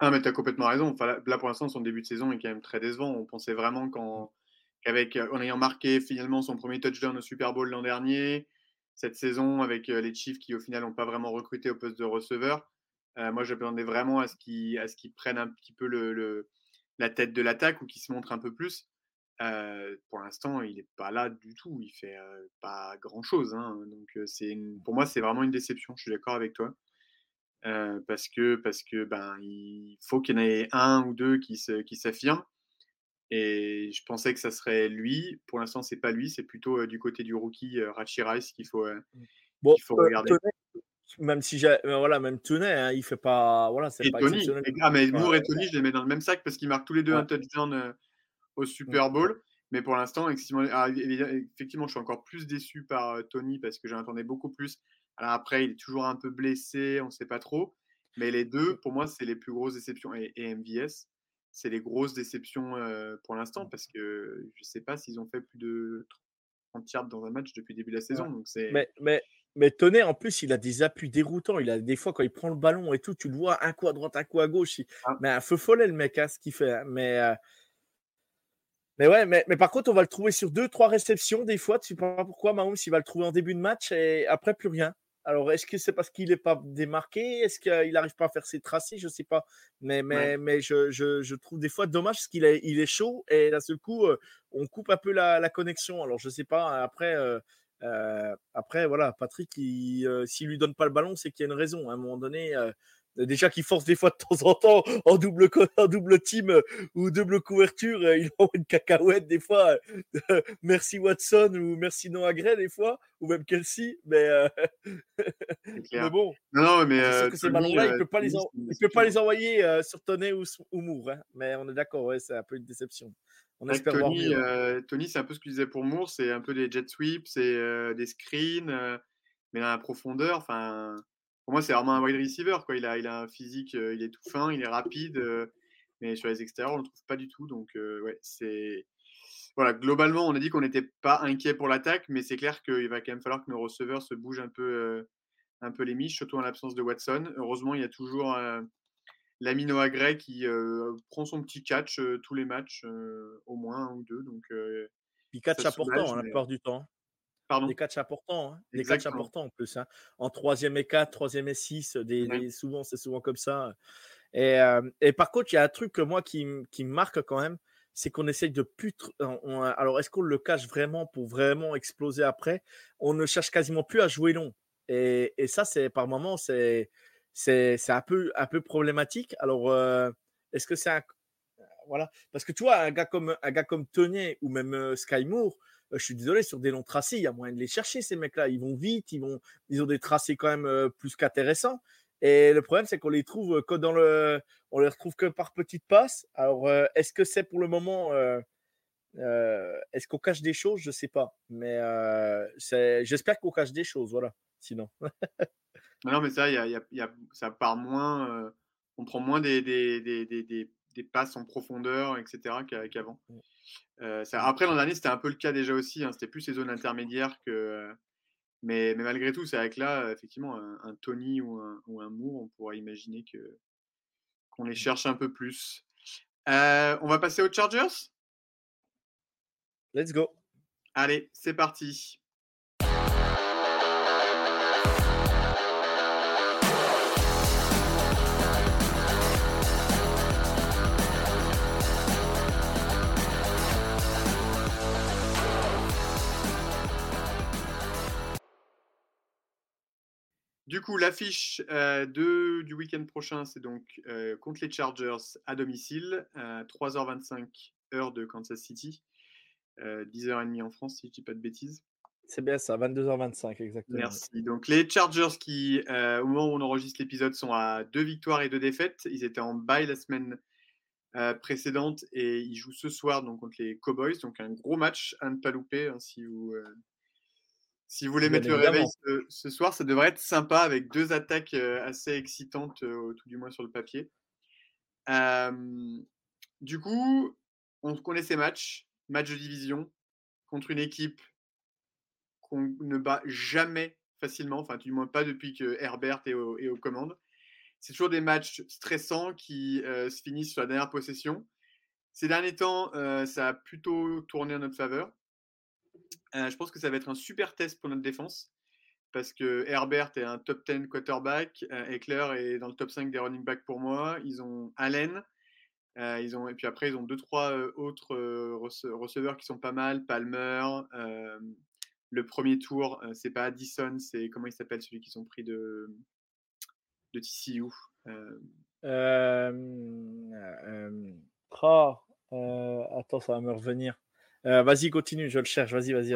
S2: Ah, mais tu as complètement raison. Enfin, là, pour l'instant, son début de saison est quand même très décevant. On pensait vraiment qu'avec, euh, en ayant marqué finalement son premier touchdown au Super Bowl l'an dernier, cette saison avec les Chiefs qui, au final, n'ont pas vraiment recruté au poste de receveur, euh, moi, je m'attendais vraiment à ce qu'ils prennent un petit peu le, la tête de l'attaque ou qu'ils se montrent un peu plus pour l'instant, il n'est pas là du tout. Il fait pas grand-chose. Hein. Donc, c'est pour moi, c'est vraiment une déception. Je suis d'accord avec toi. parce que, parce que ben, il faut qu'il y en ait un ou deux qui, qui s'affirment. Et je pensais que ça serait lui. Pour l'instant, c'est pas lui. C'est plutôt du côté du rookie Rachi Rice qu'il faut,
S3: bon, faut regarder. Même si j'ai, voilà, même Tony, hein, il fait pas, voilà,
S2: c'est pas Tony, ah, mais Moore et Tony, je les mets dans le même sac parce qu'ils marquent tous les deux un touchdown au mmh. Super Bowl. Mais pour l'instant, ah, effectivement, je suis encore plus déçu par Tony parce que j'en attendais beaucoup plus. Alors après, il est toujours un peu blessé, on ne sait pas trop. Mais les deux, pour moi, c'est les plus grosses déceptions. Et, MVS, c'est les grosses déceptions pour l'instant parce que je ne sais pas s'ils ont fait plus de 30 yards dans un match depuis le début de la saison. Donc
S3: mais, mais, mais Tony, en plus, il a des appuis déroutants. Il a des fois, quand il prend le ballon et tout, tu le vois un coup à droite, un coup à gauche. Ah. Mais un feu follet, le mec, hein, ce qu'il fait. Hein. Mais. Mais ouais, mais, mais, par contre, on va le trouver sur deux, trois réceptions des fois. Tu sais pas pourquoi Mahomes il va le trouver en début de match et après plus rien. Alors, est-ce que c'est parce qu'il n'est pas démarqué? Est-ce qu'il n'arrive pas à faire ses tracés? Je ne sais pas. Mais, mais, mais je, je, je, trouve des fois dommage parce qu'il est, il est chaud et d'un seul coup, euh, on coupe un peu la, la connexion. Alors, je ne sais pas. Après, euh, euh, après voilà, Patrick, s'il ne lui donne pas le ballon, c'est qu'il y a une raison. À un moment donné, déjà qu'il force des fois de temps en temps en double, en double team euh, ou double couverture, euh, il envoie une cacahuète des fois. Euh, merci Watson ou merci Noah Gray des fois, ou même Kelsey. Mais, mais bon,
S2: Non, non, mais. euh,
S3: que ces ballons-là, il
S2: euh,
S3: ne peut pas les,
S2: Tony,
S3: en-
S2: c'est-
S3: il
S2: c'est
S3: peut pas
S2: sûr.
S3: les envoyer euh, sur Toney ou, ou Moore. hein. Mais on est d'accord, ouais, c'est un peu une déception. On voir mieux. hein.
S2: euh, Tony, c'est un peu ce que je disais pour Moore, c'est un peu des jet sweeps, c'est euh, des screens, euh, mais dans la profondeur. Enfin, pour moi, c'est vraiment un wide receiver. Quoi. Il, a, il a un physique, il est tout fin, il est rapide, mais sur les extérieurs, on ne le trouve pas du tout. Donc, ouais, c'est. Voilà, globalement, on a dit qu'on n'était pas inquiet pour l'attaque, mais c'est clair qu'il va quand même falloir que nos receveurs se bougent un peu, euh, un peu les miches, surtout en l'absence de Watson. Heureusement, il y a toujours euh, l'ami Noah Gray qui euh, prend son petit catch tous les matchs, au moins un ou deux. Donc,
S3: Puis catch important hein, la
S2: mais,
S3: plupart du temps. hein.
S2: pardon?
S3: Des catchs importants, hein. des catchs importants en plus. hein. En troisième et 4, troisième et 6, des,
S2: Ouais.
S3: des- souvent, c'est souvent comme ça. Et, euh, et par contre, il y a un truc que moi qui, me marque quand même, c'est qu'on essaye de on- on- alors, est-ce qu'on le cache vraiment pour vraiment exploser après? On ne cherche quasiment plus à jouer long. Et, et ça, c'est par moments, c'est c'est un peu, un peu problématique. Alors, euh, est-ce que c'est un. Voilà. Parce que tu vois, un gars comme, un gars comme Tony ou même euh, Sky Moore, euh, je suis désolé, sur des longs tracés, il y a moyen de les chercher, ces mecs-là. Ils vont vite, ils, vont, ils ont des tracés quand même euh, plus qu'intéressants. Et le problème, c'est qu'on les trouve que dans le. On les retrouve que par petites passes. Alors, est-ce que c'est pour le moment. est-ce qu'on cache des choses? Je ne sais pas. Mais j'espère qu'on cache des choses, voilà.
S2: Non, mais ça, y a, il y a- il y a- ça part moins. euh, on prend moins des, des, des, des, des- des passes en profondeur, etc., qu'a- qu'avant. Euh, ça- après, l'an dernier, c'était un peu le cas déjà aussi. hein, c'était plus les zones intermédiaires que. euh, mais, mais malgré tout, c'est avec là, effectivement, un, un Tony ou un, ou un Moore, on pourrait imaginer que qu'on les cherche un peu plus. Euh, on va passer aux Chargers?
S3: Let's go.
S2: Allez, c'est parti. Du coup, l'affiche euh, du week-end prochain, c'est donc euh, contre les Chargers à domicile, à 3h25 heure de Kansas City, euh, 10h30 en France, si je dis pas de bêtises.
S3: C'est bien ça, 22h25 exactement.
S2: Merci. Donc les Chargers qui, euh, au moment où on enregistre l'épisode, sont à deux victoires et deux défaites. Ils étaient en bye la semaine euh, précédente et ils jouent ce soir donc contre les Cowboys. Donc un gros match à ne pas louper hein, si vous euh, si vous voulez
S3: Bien
S2: mettre le réveil ce, ce soir. Ça devrait être sympa avec deux attaques assez excitantes, tout du moins sur le papier. Euh, du coup, on connaît ces matchs, match de division contre une équipe qu'on ne bat jamais facilement, enfin du moins pas depuis que Herbert est, au- est aux commandes. C'est toujours des matchs stressants qui euh, se finissent sur la dernière possession. Ces derniers temps, euh, ça a plutôt tourné en notre faveur. Euh, je pense que ça va être un super test pour notre défense parce que Herbert est un top 10 quarterback, euh, Eckler est dans le top 5 des running backs pour moi. Ils ont Allen, euh, ils ont, et puis après, ils ont deux, trois autres rece- receveurs qui sont pas mal. Palmer, le premier tour, c'est pas Addison, c'est comment il s'appelle celui qu'ils ont pris de, de TCU.
S3: Oh, attends, ça va me revenir. Euh, vas-y, continue, je le cherche. Vas-y, vas-y.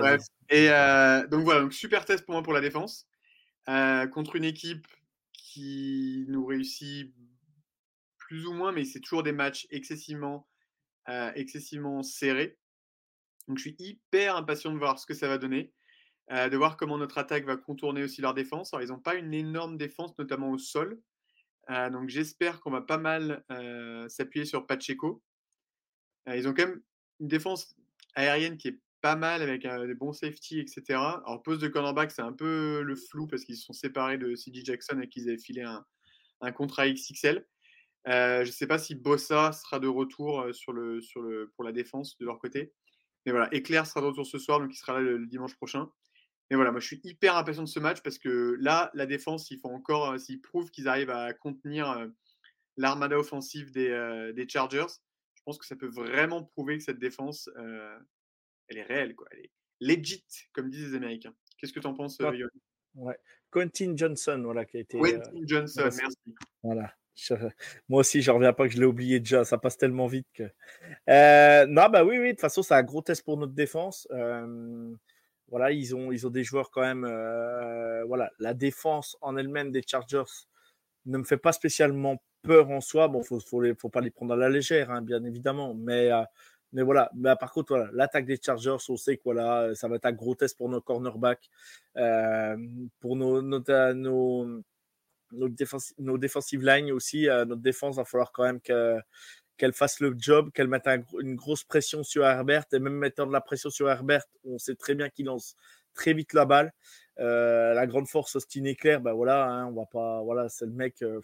S2: Et euh, donc voilà, donc super test pour moi pour la défense. Euh, contre une équipe qui nous réussit plus ou moins, mais c'est toujours des matchs excessivement, excessivement serrés. Donc je suis hyper impatient de voir ce que ça va donner, de voir comment notre attaque va contourner aussi leur défense. Alors ils n'ont pas une énorme défense, notamment au sol. Donc j'espère qu'on va pas mal s'appuyer sur Pacheco. Ils ont quand même une défense aérienne qui est pas mal avec des bons safety, etc. Alors poste de cornerback, c'est un peu le flou parce qu'ils sont séparés de CJ Jackson et qu'ils avaient filé un, un contrat XXL. Je ne sais pas si Bossa sera de retour pour la défense de leur côté. Mais voilà, Eclair sera de retour ce soir, donc il sera là le, dimanche prochain. Mais voilà, moi je suis hyper impatient de ce match parce que là, la défense, il faut encore, s'ils prouvent qu'ils arrivent à contenir l'armada offensive des, des Chargers, je pense que ça peut vraiment prouver que cette défense, euh, elle est réelle, quoi. Elle est legit, comme disent les Américains. Qu'est-ce que tu en penses, euh,
S3: Ouais. Quentin Johnson, voilà, qui a été.
S2: Quentin Johnson, merci.
S3: Voilà. Moi aussi, je reviens pas que je l'ai oublié déjà. Ça passe tellement vite que. Euh, non, bah oui, oui. De toute façon, c'est un gros test pour notre défense. Euh, voilà, ils ont, ils ont des joueurs quand même. Euh, voilà, la défense en elle-même des Chargers ne me fait pas spécialement peur en soi. Bon, faut, faut, faut pas les prendre à la légère, hein, bien évidemment. Mais, mais voilà. Mais par contre, voilà, l'attaque des Chargers, on sait que voilà, ça va être un gros pour nos cornerbacks, pour nos, nos, nos notre nos defensive line aussi, euh, notre défense, va falloir quand même qu'elle fasse le job, qu'elle mette une grosse pression sur Herbert et même mettant de la pression sur Herbert, on sait très bien qu'il lance très vite la balle. Euh, la grande force Austin Eclair, ben voilà, hein, on va pas, voilà, c'est le mec, euh,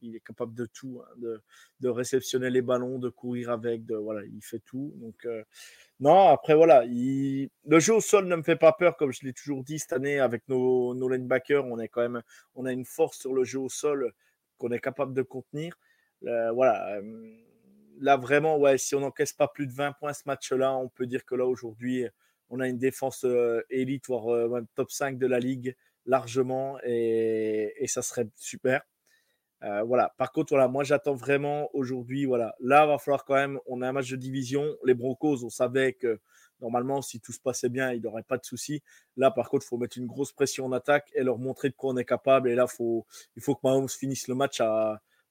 S3: il est capable de tout, hein, de, réceptionner les ballons, de courir avec, voilà, il fait tout. Donc non, après, voilà, le jeu au sol ne me fait pas peur, comme je l'ai toujours dit cette année avec nos, nos linebackers. On, est quand même... on a une force sur le jeu au sol qu'on est capable de contenir. Euh, voilà. Euh, là, vraiment, ouais, si on n'encaisse pas plus de 20 points ce match-là, on peut dire que là, aujourd'hui, on a une défense euh, élite, voire top 5 de la ligue, largement, et, ça serait super. Euh, voilà. Par contre, moi j'attends vraiment aujourd'hui. Voilà, là, va falloir quand même. On a un match de division. Les Broncos, on savait que normalement, si tout se passait bien, il n'y aurait pas de souci. Là, par contre, il faut mettre une grosse pression en attaque et leur montrer de quoi on est capable. Et là, faut, il faut que Mahomes finisse le match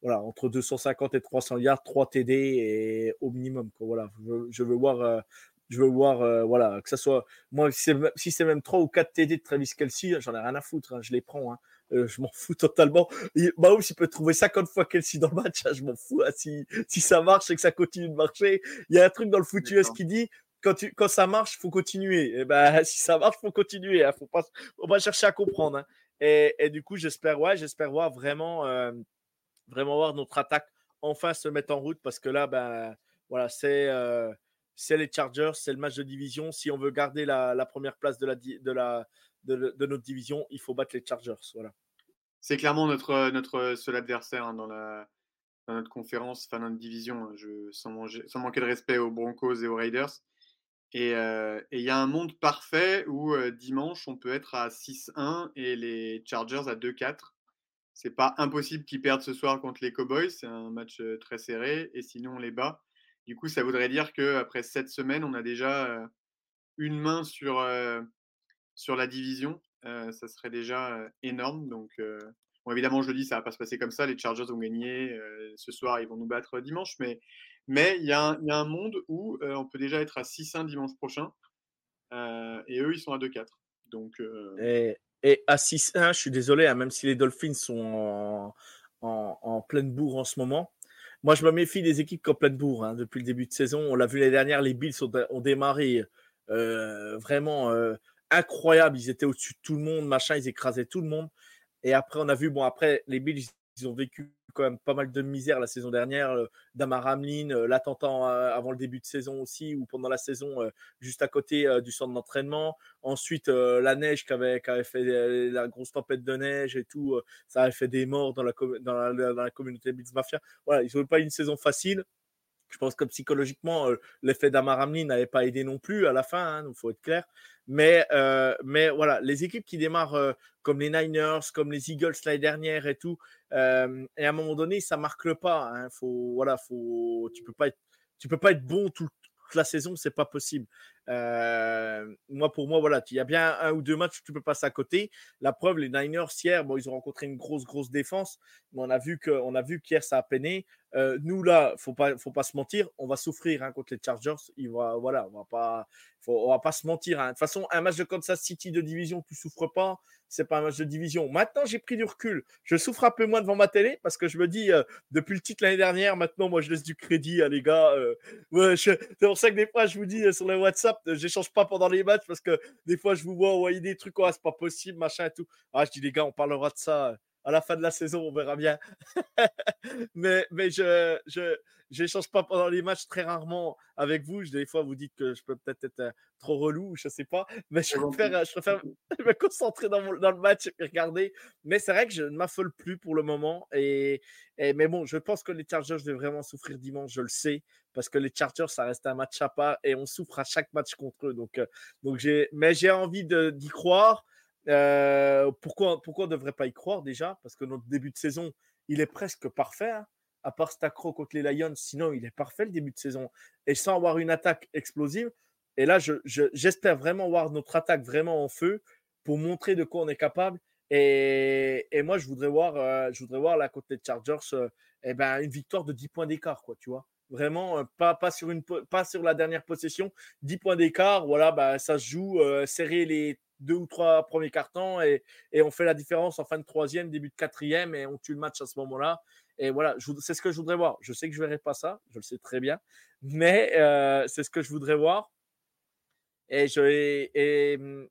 S3: voilà, entre 250 et 300 yards, 3 TD et au minimum. Voilà, je, veux voir. Euh, je veux voir, euh, voilà, que ça soit. Moi, si c'est même 3 ou 4 TD de Travis Kelsey, j'en ai rien à foutre, hein, je les prends. Hein. Euh, je m'en fous totalement. Mahomes, il peut trouver 50 fois Kelsey dans le match. Hein, je m'en fous. Si, si ça marche et que ça continue de marcher, il y a un truc dans le foot US qui dit quand, tu, quand ça marche, faut continuer. Et eh ben, si ça marche, faut continuer. Hein, faut pas, on va chercher à comprendre. Hein. Et, et, du coup, j'espère, ouais, j'espère voir vraiment, euh, vraiment voir notre attaque enfin se mettre en route parce que là, ben, voilà, c'est, euh, c'est les Chargers, c'est le match de division. Si on veut garder la, première place de notre division, il faut battre les Chargers. Voilà.
S2: C'est clairement notre, notre seul adversaire hein, dans, notre conférence, enfin notre division, hein, sans, manquer de respect aux Broncos et aux Raiders. Euh, et il y a un monde parfait où euh, dimanche, on peut être à 6-1 et les Chargers à 2-4. C'est pas impossible qu'ils perdent ce soir contre les Cowboys. C'est un match euh, très serré. Et sinon, on les bat. Du coup, ça voudrait dire qu'après cette semaine, on a déjà une main sur, la division, ça serait déjà énorme. Donc, évidemment, je le dis, ça va pas se passer comme ça. Les Chargers ont gagné ce soir, ils vont nous battre dimanche, mais il y, a un monde où on peut déjà être à 6-1 dimanche prochain, et eux, ils sont à 2-4. Donc,
S3: et, et, à 6-1, je suis désolé, hein, même si les Dolphins sont en, en, en, pleine bourre en ce moment. Moi, je me méfie des équipes qui en pleine bourre depuis le début de saison. On l'a vu les dernières, les Bills ont, ont démarré euh, vraiment euh, incroyable. Ils étaient au-dessus de tout le monde, machin, ils écrasaient tout le monde. Et après, on a vu, bon, après, les Bills, ils ont vécu quand même pas mal de misère la saison dernière. Euh, Damar Hamlin, euh, l'attentat avant le début de saison aussi, ou pendant la saison, euh, juste à côté du centre d'entraînement. Ensuite, la neige qui avait, fait la grosse tempête de neige et tout, ça avait fait des morts dans la, dans communauté Bills Mafia. Voilà, ils n'ont pas une saison facile. Je pense que psychologiquement, l'effet d'Amar Hamlin n'avait pas aidé non plus à la fin, il hein, faut être clair. Mais, mais voilà, les équipes qui démarrent comme les Niners, comme les Eagles l'année dernière et tout, et à un moment donné, ça marque le pas. Hein, faut, voilà, faut, tu peux peux pas être bon tout, toute la saison, c'est pas possible. Moi, pour moi, voilà, il y a bien un ou deux matchs où tu peux passer à côté. La preuve, les Niners hier, bon, ils ont rencontré une grosse, grosse défense, mais on a vu que, on a vu qu'hier ça a peiné. nous là, faut pas, faut pas se mentir, on va souffrir hein, contre les Chargers. Il va, voilà, on va pas, on va pas se mentir. Hein. De toute façon, un match de Kansas City de division, tu souffres pas c'est pas un match de division. Maintenant, j'ai pris du recul. Je souffre un peu moins devant ma télé parce que je me dis, euh, depuis le titre l'année dernière, maintenant, moi, je laisse du crédit à les gars. Euh, c'est pour ça que des fois, je vous dis euh, sur le WhatsApp, j'échange pas pendant les matchs parce que des fois, je vous vois envoyer des trucs, c'est pas possible, machin et tout. Ah, je dis, les gars, on parlera de ça à la fin de la saison, on verra bien. mais mais je, je, j'échange pas pendant les matchs très rarement avec vous. Des fois, vous dites que je peux peut-être être euh, trop relou, je sais pas. Mais je préfère, je préfère me concentrer dans, dans, le match et regarder. Mais c'est vrai que je ne m'affole plus pour le moment. Et, et, mais bon, je pense que les Chargers vont vraiment souffrir dimanche, je le sais. Parce que les Chargers, ça reste un match à part et on souffre à chaque match contre eux. Donc, euh, donc j'ai, mais j'ai envie d'y croire. Pourquoi, pourquoi on ne devrait pas y croire déjà? Parce que notre début de saison, il est presque parfait. hein. À part cet accro contre les Lions, sinon il est parfait le début de saison. Et sans avoir une attaque explosive. Et là, je- je- j'espère vraiment voir notre attaque vraiment en feu pour montrer de quoi on est capable. Et, moi, je voudrais voir, euh, je voudrais voir la côté des Chargers, euh, ben, une victoire de 10 points d'écart, quoi, tu vois? Vraiment, pas, sur une, pas sur la dernière possession, 10 points d'écart, voilà, bah, ça se joue, serrer les deux ou trois premiers cartons et, on fait la différence en fin de troisième, début de quatrième et on tue le match à ce moment-là. Et voilà, c'est ce que je voudrais voir. Je sais que je ne verrai pas ça, je le sais très bien, mais euh, c'est ce que je voudrais voir. Et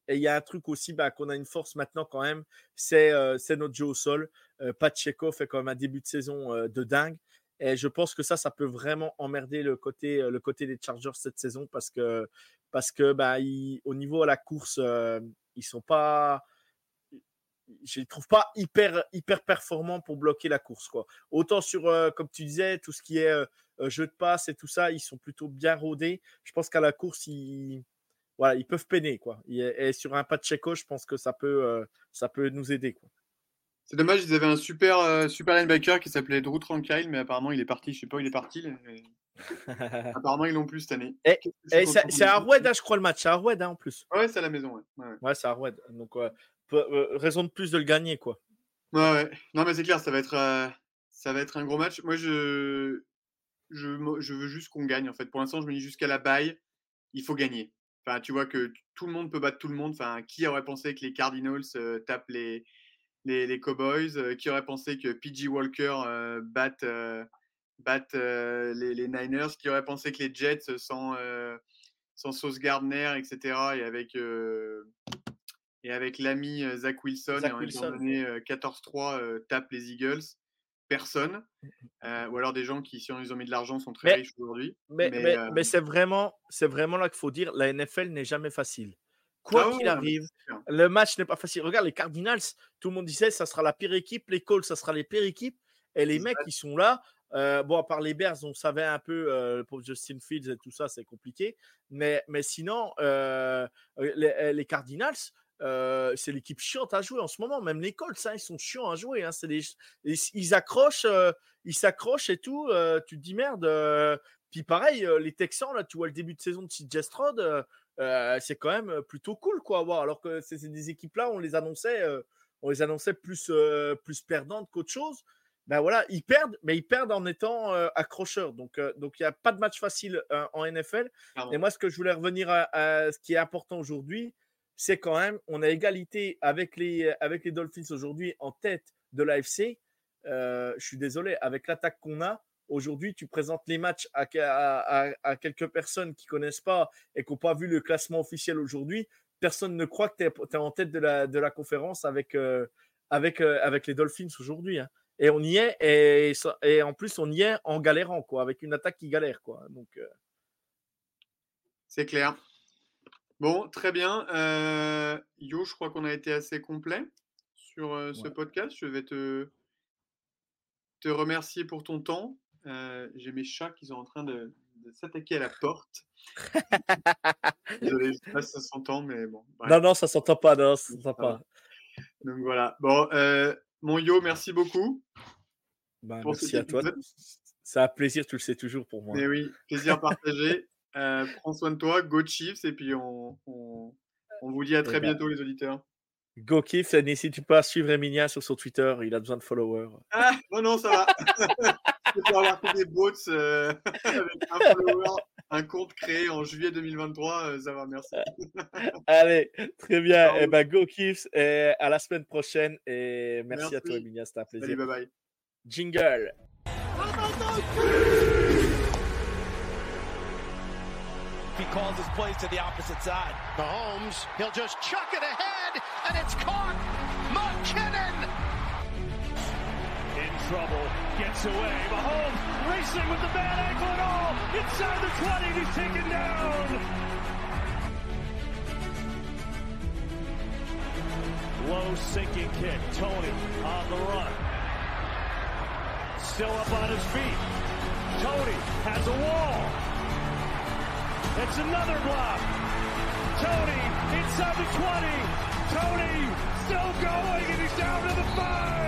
S3: il y a un truc aussi bah, qu'on a une force maintenant quand même, c'est euh, notre jeu au sol. Euh, Pacheco fait quand même un début de saison euh, de dingue. Et je pense que ça, ça peut vraiment emmerder le côté des Chargers cette saison parce que, parce que bah, ils- au niveau à la course, euh, ils sont pas. Je les trouve pas hyper, hyper performants pour bloquer la course. Quoi. Autant sur, euh, comme tu disais, tout ce qui est euh, euh, jeu de passe et tout ça, ils sont plutôt bien rodés. Je pense qu'à la course, ils, voilà, ils peuvent peiner. Quoi. Et, sur un Pacheco, je pense que ça peut, ça peut nous aider. Quoi.
S2: C'est dommage, ils avaient un super, euh, super linebacker qui s'appelait Drew Tranquille, mais apparemment il est parti. Je sais pas où il est parti. mais- Apparemment ils l'ont plus cette année.
S3: Et-
S2: suis
S3: Et c'est à Roued, hein, je crois, le match. C'est à Roued, hein, en plus.
S2: Ouais, c'est à la maison. Ouais, ouais,
S3: c'est à Roued. Donc, euh, raison de plus de le gagner, quoi.
S2: Ouais, ouais. Non, mais c'est clair, ça va être, euh, ça va être un gros match. Moi, je, je, je veux juste qu'on gagne. En fait, pour l'instant, je me dis jusqu'à la baille, il faut gagner. Enfin, tu vois que tout le monde peut battre tout le monde. Enfin, qui aurait pensé que les Cardinals tapent les, les, les Cowboys Euh, Qui aurait pensé que PG Walker euh, batte, euh, batte, les, les Niners Qui aurait pensé que les Jets sans, sans Sauce Gardner, etc. Et avec, et avec l'ami Zach Wilson,
S3: Zach
S2: et en
S3: Wilson.
S2: donné euh, 14-3, euh, tapent les Eagles Personne. Euh, ou alors des gens qui, si on ils ont mis de l'argent, sont très
S3: Mais-
S2: riches aujourd'hui.
S3: Mais,
S2: Mais, euh,
S3: c'est vraiment, c'est vraiment là qu'il faut dire, la NFL n'est jamais facile. Quoi
S2: Ah
S3: qu'il arrive, le match n'est pas facile. Regarde, les Cardinals, tout le monde disait, ça sera la pire équipe. Les Colts, ça sera les pires équipes. Et les mecs, ils sont là. Euh, bon, à part les Bears, on savait un peu, euh, pour Justin Fields et tout ça, c'est compliqué. Mais, mais sinon, euh, les, les Cardinals, euh, c'est l'équipe chiante à jouer en ce moment. Même les Colts, hein, ils sont chiants à jouer. hein. Des- ils, ils accrochent, euh, ils s'accrochent et tout. euh, tu te dis merde. euh. puis pareil, euh, les Texans, là, tu vois le début de saison de CJ Stroud, euh, euh, c'est quand même plutôt cool quoi à voir. Alors que c'est c'est des équipes là, on les annonçait, euh, on les annonçait plus, euh, plus perdantes qu'autre chose. Ben voilà, ils perdent, mais ils perdent en étant euh, accrocheurs. Donc, euh, donc il n'y a pas de match facile euh, en NFL. Et moi, ce que je voulais revenir à, à ce qui est important aujourd'hui, c'est quand même, on a égalité avec les, avec les Dolphins aujourd'hui en tête de l'AFC. Euh, je suis désolé, avec l'attaque qu'on a, aujourd'hui, tu présentes les matchs à, à- à- à quelques personnes qui connaissent pas et qui n'ont pas vu le classement officiel aujourd'hui. Personne ne croit que tu es, en tête de la, de la conférence avec, euh, avec, euh, avec les Dolphins aujourd'hui. hein. Et on y est, et, en plus, on y est en galérant, quoi, avec une attaque qui galère. Quoi. Donc, euh,
S2: C'est clair. Bon, très bien. Euh, Yo, je crois qu'on a été assez complet sur euh, ce
S3: Ouais.
S2: podcast. Je vais te, te remercier pour ton temps. Euh, J'ai mes chats qui sont en train de, de s'attaquer à la porte. Désolé, je sais pas si ça s'entend, mais bon. bref.
S3: Non, non, ça s'entend pas, non, ça s'entend pas.
S2: Donc voilà. Bon, euh, mon Yo, merci beaucoup.
S3: Ben,
S2: Pour
S3: merci à toi. C'est un plaisir, tu le sais toujours pour moi.
S2: Mais oui, plaisir partagé. Euh, prends soin de toi, go Chiefs, et puis on, on, on vous dit à très
S3: ben,
S2: bientôt, les auditeurs.
S3: Go et n'hésite pas à suivre Emilia sur son Twitter, il a besoin de followers.
S2: Ah, non, non, ça va. Avoir fait des bots euh, avec un follower, un compte créé en juillet 2023. euh, ça va, merci.
S3: Allez, très bien. Et ben, Go Kiff, et à la semaine prochaine. Et merci, à toi,
S2: Merci.
S3: Emilia, c'était un
S2: Salut,
S3: plaisir.
S2: bye bye.
S3: Jingle.
S4: He calls his plays to the opposite side.
S5: Mahomes, he'll just chuck it ahead, and it's caught. McKinnon.
S1: In trouble, gets away. Mahomes racing with the bad ankle and all. Inside the 20, he's taken down. Low sinking kick. Tony on the run. Still up on his feet. Tony has a wall. It's another block. Tony inside the 20. Tony still going and he's down to the 5.